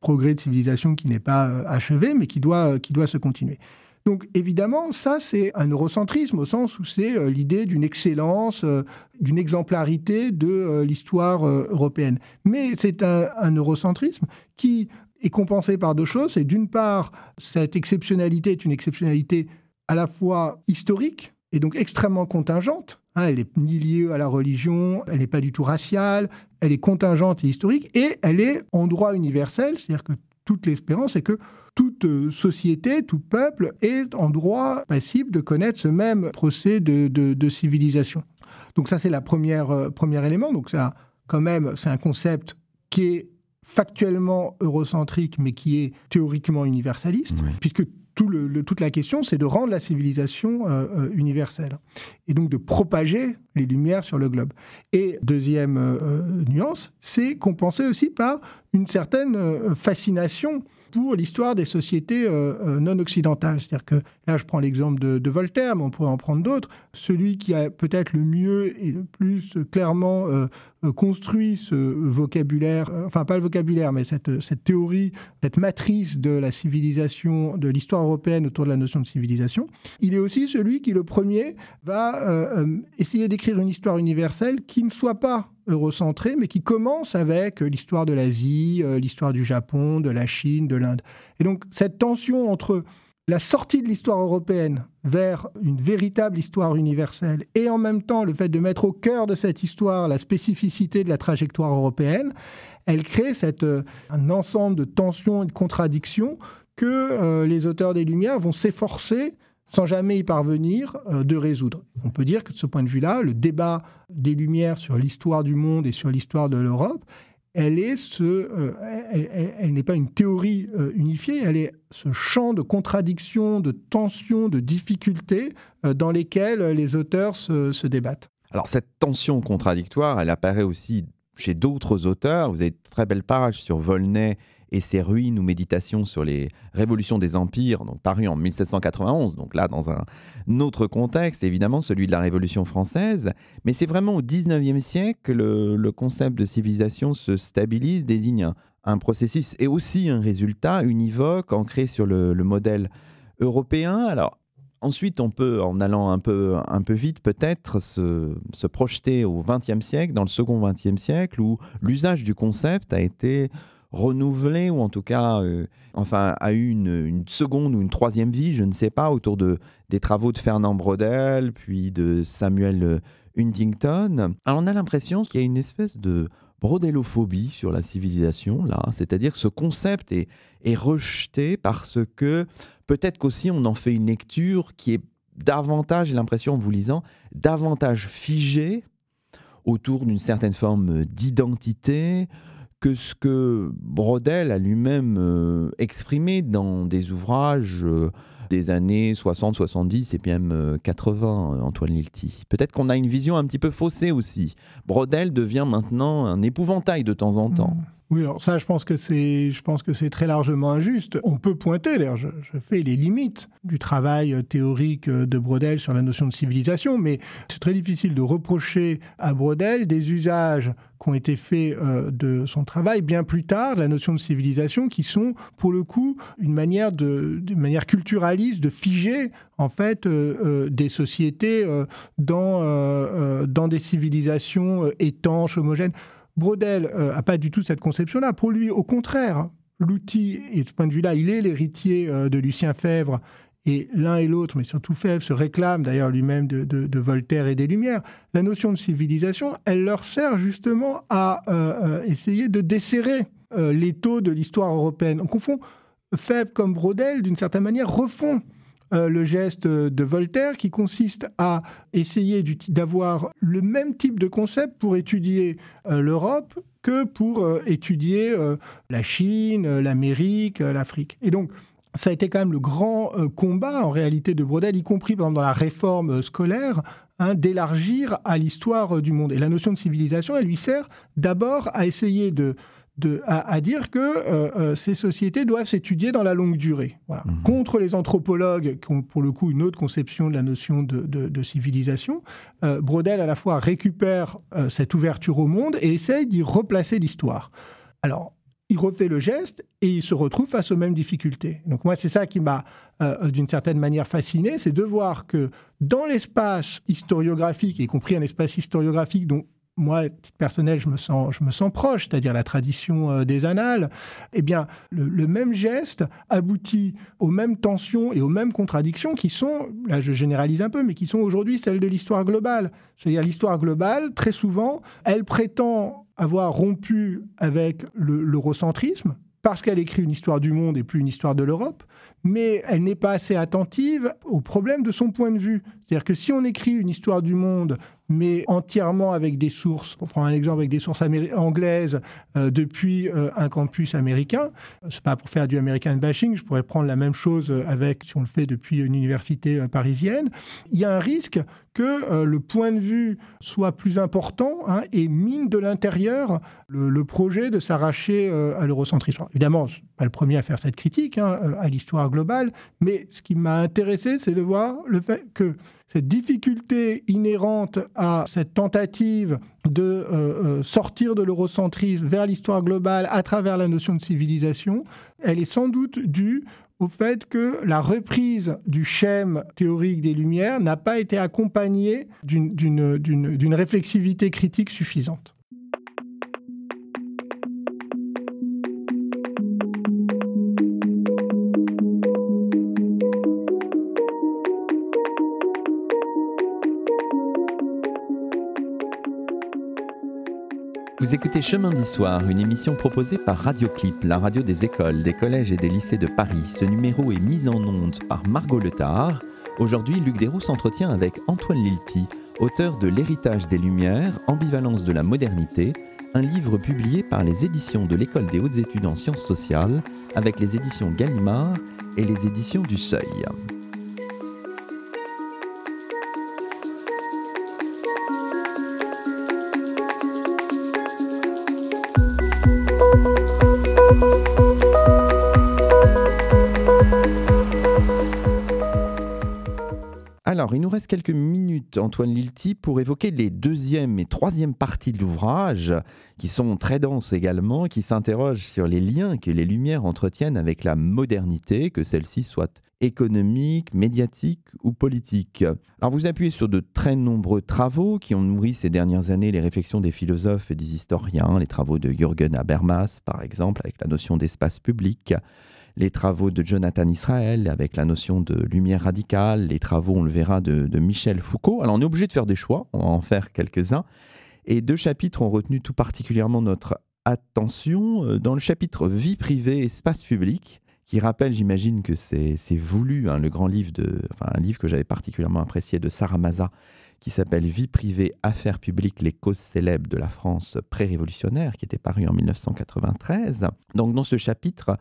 Progrès de civilisation qui n'est pas achevé, mais qui doit, qui doit se continuer. Donc évidemment, ça c'est un eurocentrisme au sens où c'est euh, l'idée d'une excellence, euh, d'une exemplarité de euh, l'histoire européenne. Mais c'est un, eurocentrisme qui est compensé par deux choses. C'est d'une part, cette exceptionnalité est une exceptionnalité à la fois historique et donc extrêmement contingente. Hein, elle n'est ni liée à la religion, elle n'est pas du tout raciale, elle est contingente et historique, et elle est en droit universel, c'est-à-dire que toute l'espérance est que toute euh, société, tout peuple est en droit passible de connaître ce même procès de, civilisation. Donc ça, c'est la première euh, premier élément. Donc ça, quand même, c'est un concept qui est factuellement eurocentrique, mais qui est théoriquement universaliste, puisque tout le, toute la question, c'est de rendre la civilisation euh, universelle et donc de propager les lumières sur le globe. Et deuxième nuance, c'est compensé aussi par une certaine fascination pour l'histoire des sociétés euh, euh, non occidentales. C'est-à-dire que là, je prends l'exemple de, Voltaire, mais on pourrait en prendre d'autres. Celui qui a peut-être le mieux et le plus clairement euh, construit ce vocabulaire, enfin pas le vocabulaire, mais cette, cette théorie, cette matrice de la civilisation, de l'histoire européenne autour de la notion de civilisation, il est aussi celui qui, le premier, va essayer d'écrire une histoire universelle qui ne soit pas eurocentré, mais qui commence avec euh, l'histoire de l'Asie, euh, l'histoire du Japon, de la Chine, de l'Inde. Et donc cette tension entre la sortie de l'histoire européenne vers une véritable histoire universelle et en même temps le fait de mettre au cœur de cette histoire la spécificité de la trajectoire européenne, elle crée cette, euh, un ensemble de tensions et de contradictions que les auteurs des Lumières vont s'efforcer sans jamais y parvenir, euh, de résoudre. On peut dire que de ce point de vue-là, le débat des Lumières sur l'histoire du monde et sur l'histoire de l'Europe, elle est ce, euh, elle, n'est pas une théorie euh, unifiée, elle est ce champ de contradictions, de tensions, de difficultés dans lesquelles les auteurs se, se débattent. Alors cette tension contradictoire, elle apparaît aussi chez d'autres auteurs. Vous avez de très belles pages sur Volney et ses ruines ou méditations sur les révolutions des empires, donc paru en 1791, donc là dans un autre contexte, évidemment celui de la Révolution française, mais c'est vraiment au 19e siècle que le, concept de civilisation se stabilise, désigne un, processus et aussi un résultat univoque ancré sur le, modèle européen. Alors Ensuite, on peut, en allant un peu, un peu vite, peut-être se, se, projeter au XXe siècle, dans le second XXe siècle, où l'usage du concept a été renouvelé ou en tout cas euh, enfin a eu une, seconde ou une troisième vie, je ne sais pas, autour de des travaux de Fernand Brodel, puis de Samuel euh, Huntington. Alors on a l'impression qu'il y a une espèce de brodelophobie sur la civilisation là, c'est-à-dire que ce concept est, est rejeté parce que peut-être qu'aussi on en fait une lecture qui est davantage, j'ai l'impression en vous lisant, davantage figée autour d'une certaine forme d'identité, que ce que Brodel a lui-même euh, exprimé dans des ouvrages euh, des années 60, 70 et même 80, euh, Antoine Lilti. Peut-être qu'on a une vision un petit peu faussée aussi. Brodel devient maintenant un épouvantail de temps en temps. Mmh. Oui, alors ça, je pense que c'est, je pense que c'est très largement injuste. On peut pointer, d'ailleurs, je, fais les limites du travail théorique de Brodel sur la notion de civilisation, mais c'est très difficile de reprocher à Brodel des usages qui ont été faits euh, de son travail bien plus tard, la notion de civilisation, qui sont pour le coup une manière de, manière culturaliste de figer en fait euh, euh, des sociétés dans dans des civilisations étanches, homogènes. Brodel n'a euh, pas du tout cette conception-là. Pour lui, au contraire, l'outil, et de ce point de vue-là, il est l'héritier euh, de Lucien Fèvre, et l'un et l'autre, mais surtout Fèvre, se réclame d'ailleurs lui-même de, Voltaire et des Lumières. La notion de civilisation, elle leur sert justement à euh, essayer de desserrer euh, l'étau de l'histoire européenne. On confond Fèvre comme Brodel, d'une certaine manière, refont euh, le geste de Voltaire qui consiste à essayer d'avoir le même type de concept pour étudier euh, l'Europe que pour étudier la Chine, l'Amérique, l'Afrique. Et donc, ça a été quand même le grand combat en réalité de Brodel, y compris dans la réforme scolaire, Hein, d'élargir à l'histoire du monde. Et la notion de civilisation, elle lui sert d'abord à essayer de, à, dire que euh, euh, ces sociétés doivent s'étudier dans la longue durée. Mhm. Contre les anthropologues, qui ont pour le coup une autre conception de la notion de, civilisation, euh, Brodel à la fois récupère cette ouverture au monde et essaye d'y replacer l'histoire. Alors, il refait le geste et il se retrouve face aux mêmes difficultés. Donc moi, c'est ça qui m'a euh, d'une certaine manière fasciné, c'est de voir que dans l'espace historiographique, y compris un espace historiographique dont moi, à titre personnel, je me sens, proche, c'est-à-dire la tradition euh, des annales, eh bien, le, même geste aboutit aux mêmes tensions et aux mêmes contradictions qui sont, là je généralise un peu, mais qui sont aujourd'hui celles de l'histoire globale. C'est-à-dire l'histoire globale, très souvent, elle prétend avoir rompu avec l'eurocentrisme, parce qu'elle écrit une histoire du monde et plus une histoire de l'Europe, mais elle n'est pas assez attentive aux problèmes de son point de vue. C'est-à-dire que si on écrit une histoire du monde mais entièrement avec des sources, pour prendre un exemple, avec des sources anglaises euh, depuis euh, un campus américain. C'est pas pour faire du American bashing, je pourrais prendre la même chose avec, si on le fait depuis une université euh, parisienne. Il y a un risque que le point de vue soit plus important hein, et mine de l'intérieur le, projet de s'arracher à l'eurocentrisme. Évidemment, je suis pas le premier à faire cette critique hein, à l'histoire globale, mais ce qui m'a intéressé, c'est de voir le fait que difficulté inhérente à cette tentative de euh, euh, sortir de l'eurocentrisme vers l'histoire globale à travers la notion de civilisation, elle est sans doute due au fait que la reprise du schème théorique des Lumières n'a pas été accompagnée d'une réflexivité critique suffisante. Écoutez Chemin d'Histoire, une émission proposée par Radioclip, la radio des écoles, des collèges et des lycées de Paris. Ce numéro est mis en onde par Margot Letard. Aujourd'hui, Luc Desroux s'entretient avec Antoine Lilti, auteur de L'héritage des Lumières, ambivalence de la modernité, un livre publié par les éditions de l'École des hautes études en sciences sociales, avec les éditions Gallimard et les éditions du Seuil. Alors, il nous reste quelques minutes, Antoine Lilti, pour évoquer les deuxième et troisième parties de l'ouvrage, qui sont très denses également, qui s'interrogent sur les liens que les Lumières entretiennent avec la modernité, que celle-ci soit économique, médiatique ou politique. Alors, vous appuyez sur de très nombreux travaux qui ont nourri ces dernières années les réflexions des philosophes et des historiens, les travaux de Jürgen Habermas, par exemple, avec la notion d'espace public, les travaux de Jonathan Israel avec la notion de lumière radicale, les travaux, on le verra, de, Michel Foucault. Alors on est obligé de faire des choix, on va en faire quelques-uns. Et deux chapitres ont retenu tout particulièrement notre attention. Euh, dans le chapitre Vie privée, espace public, qui rappelle, j'imagine que c'est voulu, hein, le grand livre de, enfin, un livre que j'avais particulièrement apprécié de Sarah Maza, qui s'appelle Vie privée, affaires publiques, les causes célèbres de la France pré-révolutionnaire, qui était paru en 1993. Donc dans ce chapitre,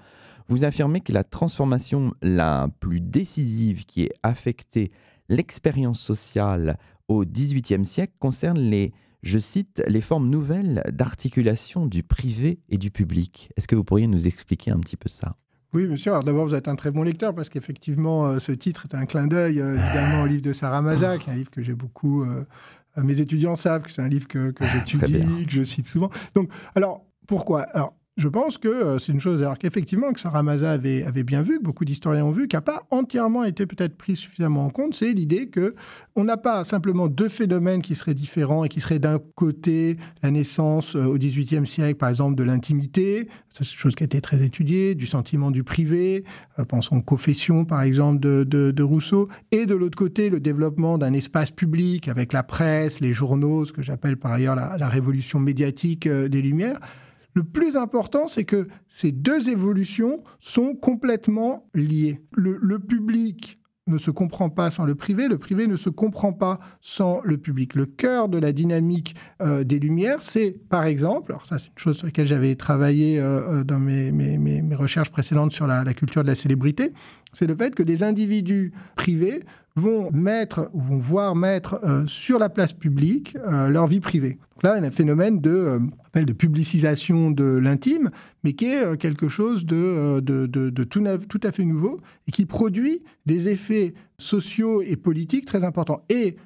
vous affirmez que la transformation la plus décisive qui ait affecté l'expérience sociale au XVIIIe siècle concerne les, je cite, les formes nouvelles d'articulation du privé et du public. Est-ce que vous pourriez nous expliquer un petit peu ça? Oui, monsieur. Alors d'abord, vous êtes un très bon lecteur parce qu'effectivement, euh, ce titre est un clin d'œil euh, évidemment au livre de Sarah Mazak, un livre que j'ai beaucoup. Euh, mes étudiants savent que c'est un livre que, que j'étudie, que je cite souvent. Donc, alors pourquoi? Alors je pense que euh, c'est une chose, alors qu'effectivement, que Sarah Maza avait, bien vu, que beaucoup d'historiens ont vu, qui n'a pas entièrement été peut-être pris suffisamment en compte, c'est l'idée que on n'a pas simplement deux phénomènes qui seraient différents et qui seraient d'un côté la naissance euh, au XVIIIe siècle, par exemple, de l'intimité, ça c'est une chose qui a été très étudiée, du sentiment du privé, euh, pensons aux confessions, par exemple, de, Rousseau, et de l'autre côté, le développement d'un espace public avec la presse, les journaux, ce que j'appelle par ailleurs la révolution médiatique des Lumières Le plus important, c'est que ces deux évolutions sont complètement liées. Le, public ne se comprend pas sans le privé, le privé ne se comprend pas sans le public. Le cœur de la dynamique euh, des Lumières, c'est par exemple, alors ça c'est une chose sur laquelle j'avais travaillé euh, euh, dans mes, recherches précédentes sur la, la culture de la célébrité, c'est le fait que des individus privés vont mettre, vont voir mettre euh, sur la place publique euh, leur vie privée. Là, il y a un phénomène de, euh, de publicisation de l'intime, mais qui est quelque chose de, de, de, tout, tout, à fait nouveau et qui produit des effets sociaux et politiques très importants. Et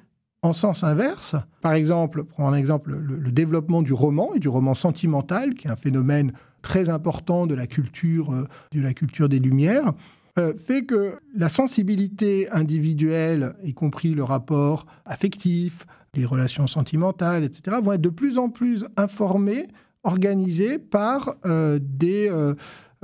en sens inverse, par exemple, prendre un exemple, le, le, développement du roman et du roman sentimental, qui est un phénomène très important de la culture, de la culture des Lumières, euh, fait que la sensibilité individuelle, y compris le rapport affectif, les relations sentimentales, etc., vont être de plus en plus informées, organisées par euh, des,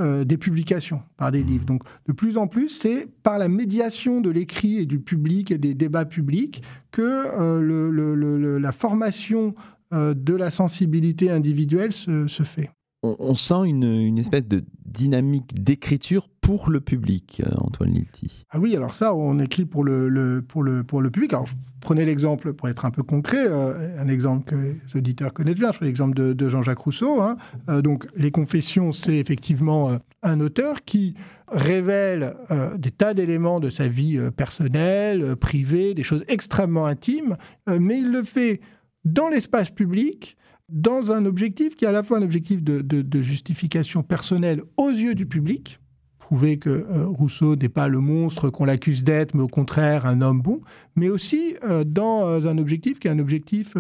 euh, des publications, par des livres. Donc de plus en plus, c'est par la médiation de l'écrit et du public et des débats publics que la formation de la sensibilité individuelle se fait on, sent une, espèce de dynamique d'écriture pour le public, euh, Antoine Lilti. Ah oui, alors ça, on écrit pour le, pour le, pour le public. Alors, prenais l'exemple, pour être un peu concret, euh, un exemple que les auditeurs connaissent bien, je prends l'exemple de, Jean-Jacques Rousseau. Hein. Euh, donc, Les Confessions, c'est effectivement un auteur qui révèle des tas d'éléments de sa vie personnelle, privée, des choses extrêmement intimes, mais il le fait dans l'espace public dans un objectif qui est à la fois un objectif de, justification personnelle aux yeux du public, prouver que euh, Rousseau n'est pas le monstre qu'on l'accuse d'être, mais au contraire un homme bon, mais aussi euh, dans euh, un objectif qui est un objectif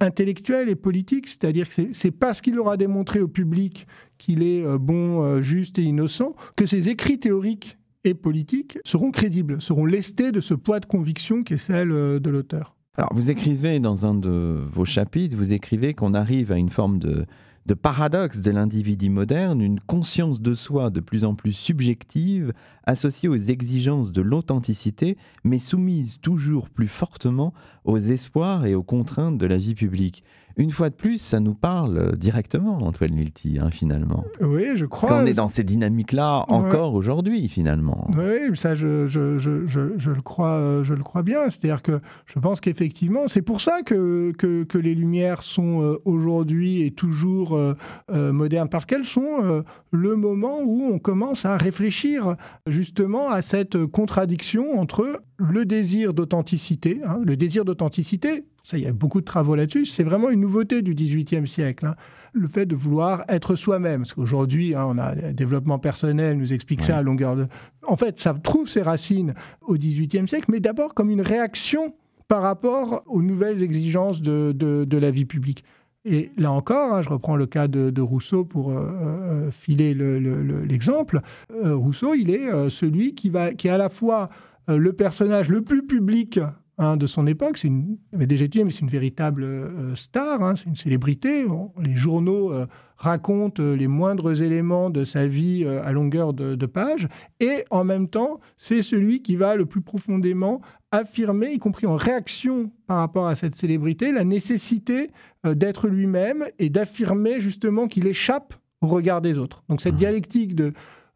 intellectuel et politique, c'est-à-dire que c'est parce qu'il aura démontré au public qu'il est bon, juste et innocent, que ses écrits théoriques et politiques seront crédibles, seront lestés de ce poids de conviction qui est celle de l'auteur. Alors, vous écrivez dans un de vos chapitres, vous écrivez qu'on arrive à une forme de, de paradoxe de l'individu moderne, une conscience de soi de plus en plus subjective, associée aux exigences de l'authenticité, mais soumise toujours plus fortement aux espoirs et aux contraintes de la vie publique une fois de plus, ça nous parle directement, Antoine Lilti, hein, finalement. Oui, je crois. Parce qu'on est dans ces dynamiques-là encore aujourd'hui, finalement. Oui, ça, je, je, je, je, le, crois, euh, je le crois bien. C'est-à-dire que je pense qu'effectivement, c'est pour ça que, que, que, les Lumières sont euh, aujourd'hui et toujours euh, modernes, parce qu'elles sont le moment où on commence à réfléchir justement à cette contradiction entre le désir d'authenticité, hein, le désir d'authenticité, ça, il y a beaucoup de travaux là-dessus. C'est vraiment une nouveauté du XVIIIe siècle. Hein. Le fait de vouloir être soi-même. Parce qu'aujourd'hui, hein, on a le développement personnel, nous explique ça à longueur de. En fait, ça trouve ses racines au XVIIIe siècle, mais d'abord comme une réaction par rapport aux nouvelles exigences de, de, la vie publique. Et là encore, hein, je reprends le cas de, Rousseau pour euh, euh, filer l'exemple. Euh, Rousseau, il est celui qui, va, qui est à la fois le personnage le plus public de son époque. C'est une, avait déjà été, mais c'est une véritable euh, star, hein, c'est une célébrité. les journaux euh, racontent euh, les moindres éléments de sa vie à longueur de, de page. Et en même temps, c'est celui qui va le plus profondément affirmer, y compris en réaction par rapport à cette célébrité, la nécessité d'être lui-même et d'affirmer justement qu'il échappe au regard des autres. Donc cette mmh. dialectique de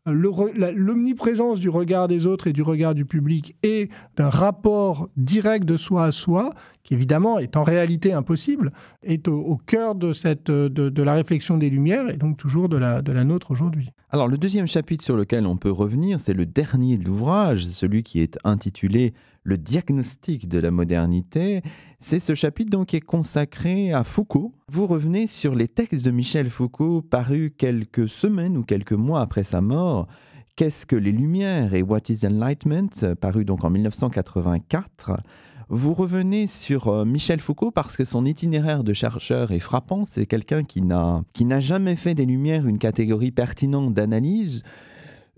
l'omniprésence du regard des autres et du regard du public et d'un rapport direct de soi à soi, qui évidemment est en réalité impossible, est au, cœur de, cette, la réflexion des Lumières et donc toujours de la, de la nôtre aujourd'hui. Alors le deuxième chapitre sur lequel on peut revenir, c'est le dernier de l'ouvrage, celui qui est intitulé Le diagnostic de la modernité. C'est ce chapitre donc qui est consacré à Foucault. Vous revenez sur les textes de Michel Foucault parus quelques semaines ou quelques mois après sa mort. Qu'est-ce que les Lumières et What is Enlightenment, paru donc en 1984. Vous revenez sur euh, Michel Foucault parce que son itinéraire de chercheur est frappant. C'est quelqu'un qui n'a, qui n'a jamais fait des Lumières une catégorie pertinente d'analyse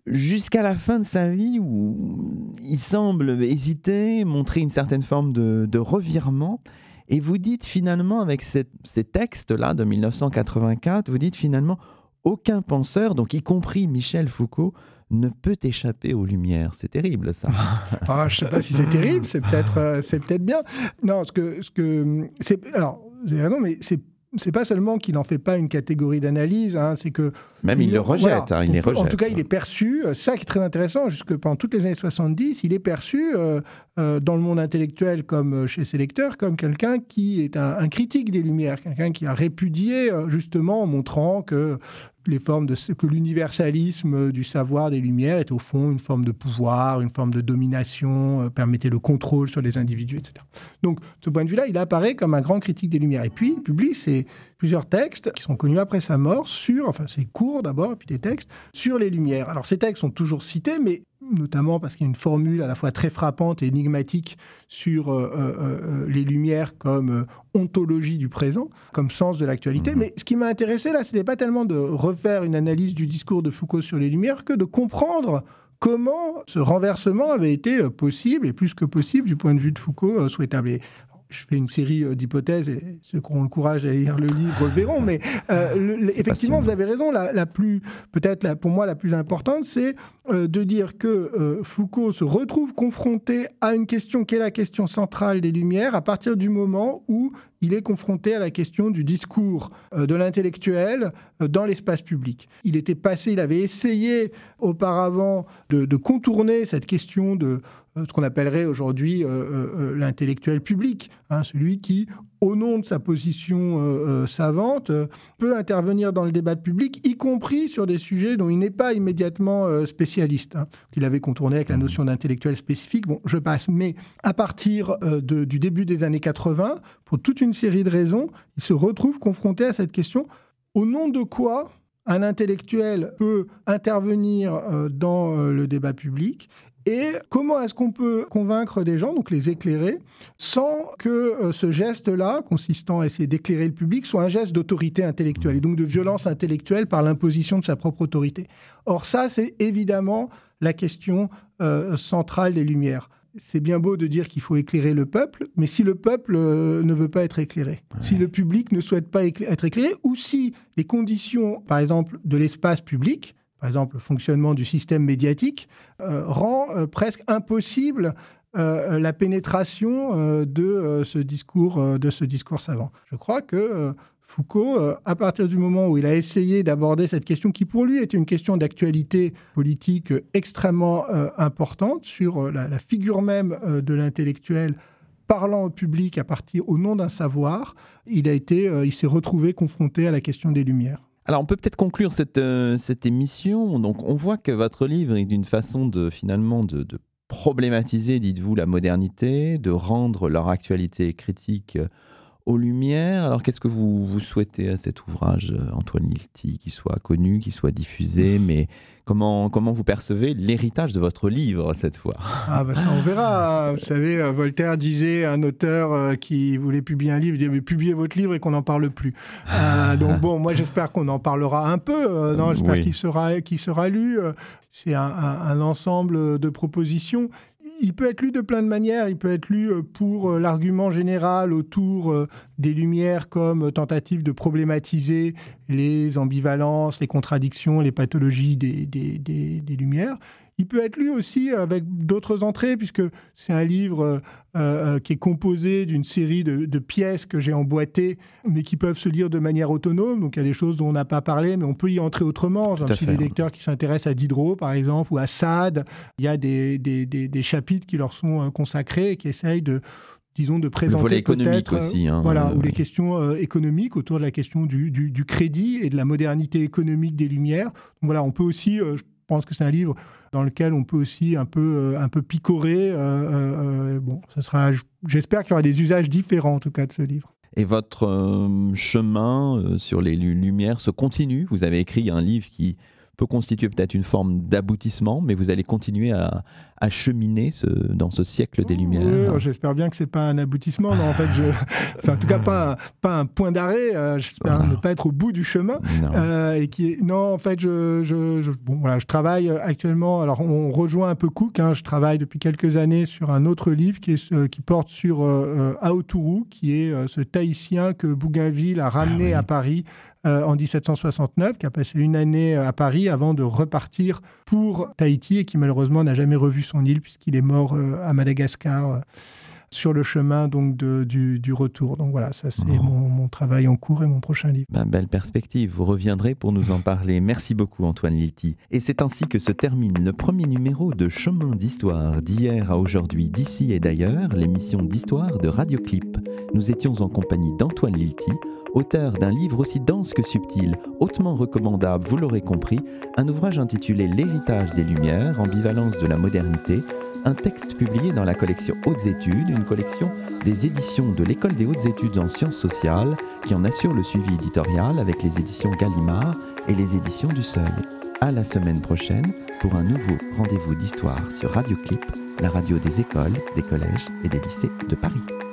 jusqu'à la fin de sa vie où il semble hésiter, montrer une certaine forme de, revirement. Et vous dites finalement, avec ces, textes-là de 1984, vous dites finalement, aucun penseur, donc y compris Michel Foucault, ne peut échapper aux lumières. C'est terrible, ça. ah, je ne sais pas si c'est terrible, c'est peut-être euh, c'est peut-être bien. Non, ce que, ce que, alors, vous avez raison, mais c'est c'est pas seulement qu'il n'en fait pas une catégorie d'analyse, hein, c'est que même il, le rejette, hein, il les rejette. En tout cas, il est perçu. Euh, ça qui est très intéressant, jusque pendant toutes les années 70, il est perçu euh, euh, dans le monde intellectuel comme chez ses lecteurs comme quelqu'un qui est un, critique des Lumières, quelqu'un qui a répudié justement en montrant que les formes de que l'universalisme du savoir des Lumières est au fond une forme de pouvoir, une forme de domination, permettait le contrôle sur les individus, etc. Donc, de ce point de vue-là, il apparaît comme un grand critique des Lumières. Et puis, il publie ses, plusieurs textes qui sont connus après sa mort sur, enfin c'est court d'abord, et puis des textes sur les Lumières. Alors ces textes sont toujours cités, mais notamment parce qu'il y a une formule à la fois très frappante et énigmatique sur euh, euh, euh, les Lumières comme ontologie du présent, comme sens de l'actualité. Mhm. Mais ce qui m'a intéressé là, ce n'était pas tellement de refaire une analyse du discours de Foucault sur les Lumières que de comprendre comment ce renversement avait été possible, et plus que possible du point de vue de Foucault souhaitable je fais une série euh, d'hypothèses et ceux qui auront le courage d'aller lire le livre le verront. Mais euh, effectivement, vous avez raison. La, plus, peut-être pour moi, la plus importante, c'est euh, de dire que Foucault se retrouve confronté à une question qui est la question centrale des Lumières à partir du moment où il est confronté à la question du discours de l'intellectuel dans l'espace public. Il était passé, il avait essayé auparavant de contourner cette question de euh, ce qu'on appellerait aujourd'hui euh, euh, l'intellectuel public, hein, celui qui, au nom de sa position savante, peut intervenir dans le débat public, y compris sur des sujets dont il n'est pas immédiatement spécialiste, hein, qu'il avait contourné avec la notion d'intellectuel spécifique. Bon, je passe. Mais à partir du début des années 80, pour toute une série de raisons, il se retrouve confronté à cette question au nom de quoi un intellectuel peut intervenir dans le débat public? Et comment est-ce qu'on peut convaincre des gens, donc les éclairer, sans que euh, ce geste-là, consistant à essayer d'éclairer le public, soit un geste d'autorité intellectuelle et donc de violence intellectuelle par l'imposition de sa propre autorité? Or ça, c'est évidemment la question euh, centrale des Lumières. C'est bien beau de dire qu'il faut éclairer le peuple, mais si le peuple euh, ne veut pas être éclairé, si le public ne souhaite pas être éclairé, ou si les conditions, par exemple, de l'espace public, par exemple le fonctionnement du système médiatique, euh, rend euh, presque impossible euh, la pénétration de, ce discours, de ce discours savant. Je crois que Foucault, à partir du moment où il a essayé d'aborder cette question qui pour lui est une question d'actualité politique extrêmement importante sur la, la, figure même de l'intellectuel parlant au public à partir au nom d'un savoir, il il s'est retrouvé confronté à la question des Lumières. Alors, on peut peut-être conclure cette, euh, cette émission. Donc, on voit que votre livre est d'une façon de finalement de, de problématiser, dites-vous, la modernité, de rendre leur actualité critique euh, aux Lumières. Alors, qu'est-ce que vous, vous souhaitez à cet ouvrage, euh, Antoine Lilti, qui soit connu, qui soit diffusé, mais Comment, comment vous percevez l'héritage de votre livre cette fois? Ah bah ça on verra. Vous savez, euh, Voltaire disait à un auteur euh, qui voulait publier un livre, il disait mais publiez votre livre et qu'on n'en parle plus. Euh, donc bon, moi j'espère qu'on en parlera un peu. non, j'espère qu'il sera, qu'il sera lu. C'est un, un, ensemble de propositions il peut être lu de plein de manières. Il peut être lu euh, pour euh, l'argument général autour euh, des Lumières comme tentative de problématiser les ambivalences, les contradictions, les pathologies des, des, des Lumières. Il peut être lu aussi avec d'autres entrées, puisque c'est un livre euh, euh, qui est composé d'une série de, pièces que j'ai emboîtées, mais qui peuvent se lire de manière autonome. Donc il y a des choses dont on n'a pas parlé, mais on peut y entrer autrement. J'en suis des lecteurs qui s'intéressent à Diderot, par exemple, ou à Sade. Il y a des, des, des, chapitres qui leur sont euh, consacrés et qui essayent de disons, de présenter. Le volet économique aussi. Hein, voilà, ou les questions économiques autour de la question du, du, crédit et de la modernité économique des Lumières. Donc voilà, on peut aussi, pense que c'est un livre dans lequel on peut aussi un peu, euh, un peu picorer. Euh, euh, bon, ça sera, j'espère qu'il y aura des usages différents en tout cas de ce livre. Et votre chemin sur les lumières se continue? Vous avez écrit un livre qui peut constituer peut-être une forme d'aboutissement, mais vous allez continuer à, cheminer ce, dans ce siècle des Lumières. Oui, j'espère bien que c'est pas un aboutissement. Non, en fait, c'est en tout cas pas un, pas un point d'arrêt. Euh, j'espère ne pas être au bout du chemin. Non, euh, et qui non en fait, je, je, bon, voilà, je travaille actuellement. Alors, on rejoint un peu Cook. Hein, je travaille depuis quelques années sur un autre livre qui, est, qui porte sur euh, Aoturu, qui est ce Tahitien que Bougainville a ramené ah à Paris euh, en 1769, qui a passé une année à Paris avant de repartir pour Tahiti et qui malheureusement n'a jamais revu son île puisqu'il est mort euh, à Madagascar sur le chemin donc du, retour. Donc voilà, ça c'est oh. mon, travail en cours et mon prochain livre. Ben, belle perspective, vous reviendrez pour nous en parler. Merci beaucoup Antoine Liti. Et c'est ainsi que se termine le premier numéro de Chemin d'Histoire d'hier à aujourd'hui, d'ici et d'ailleurs, l'émission d'histoire de Radioclip. Nous étions en compagnie d'Antoine Lilti, auteur d'un livre aussi dense que subtil, hautement recommandable, vous l'aurez compris, un ouvrage intitulé L'héritage des Lumières, ambivalence de la modernité, un texte publié dans la collection Hautes Études, une collection des éditions de l'École des Hautes Études en Sciences Sociales, qui en assure le suivi éditorial avec les éditions Gallimard et les éditions du Seuil. À la semaine prochaine pour un nouveau rendez-vous d'histoire sur Radio Clip, la radio des écoles, des collèges et des lycées de Paris.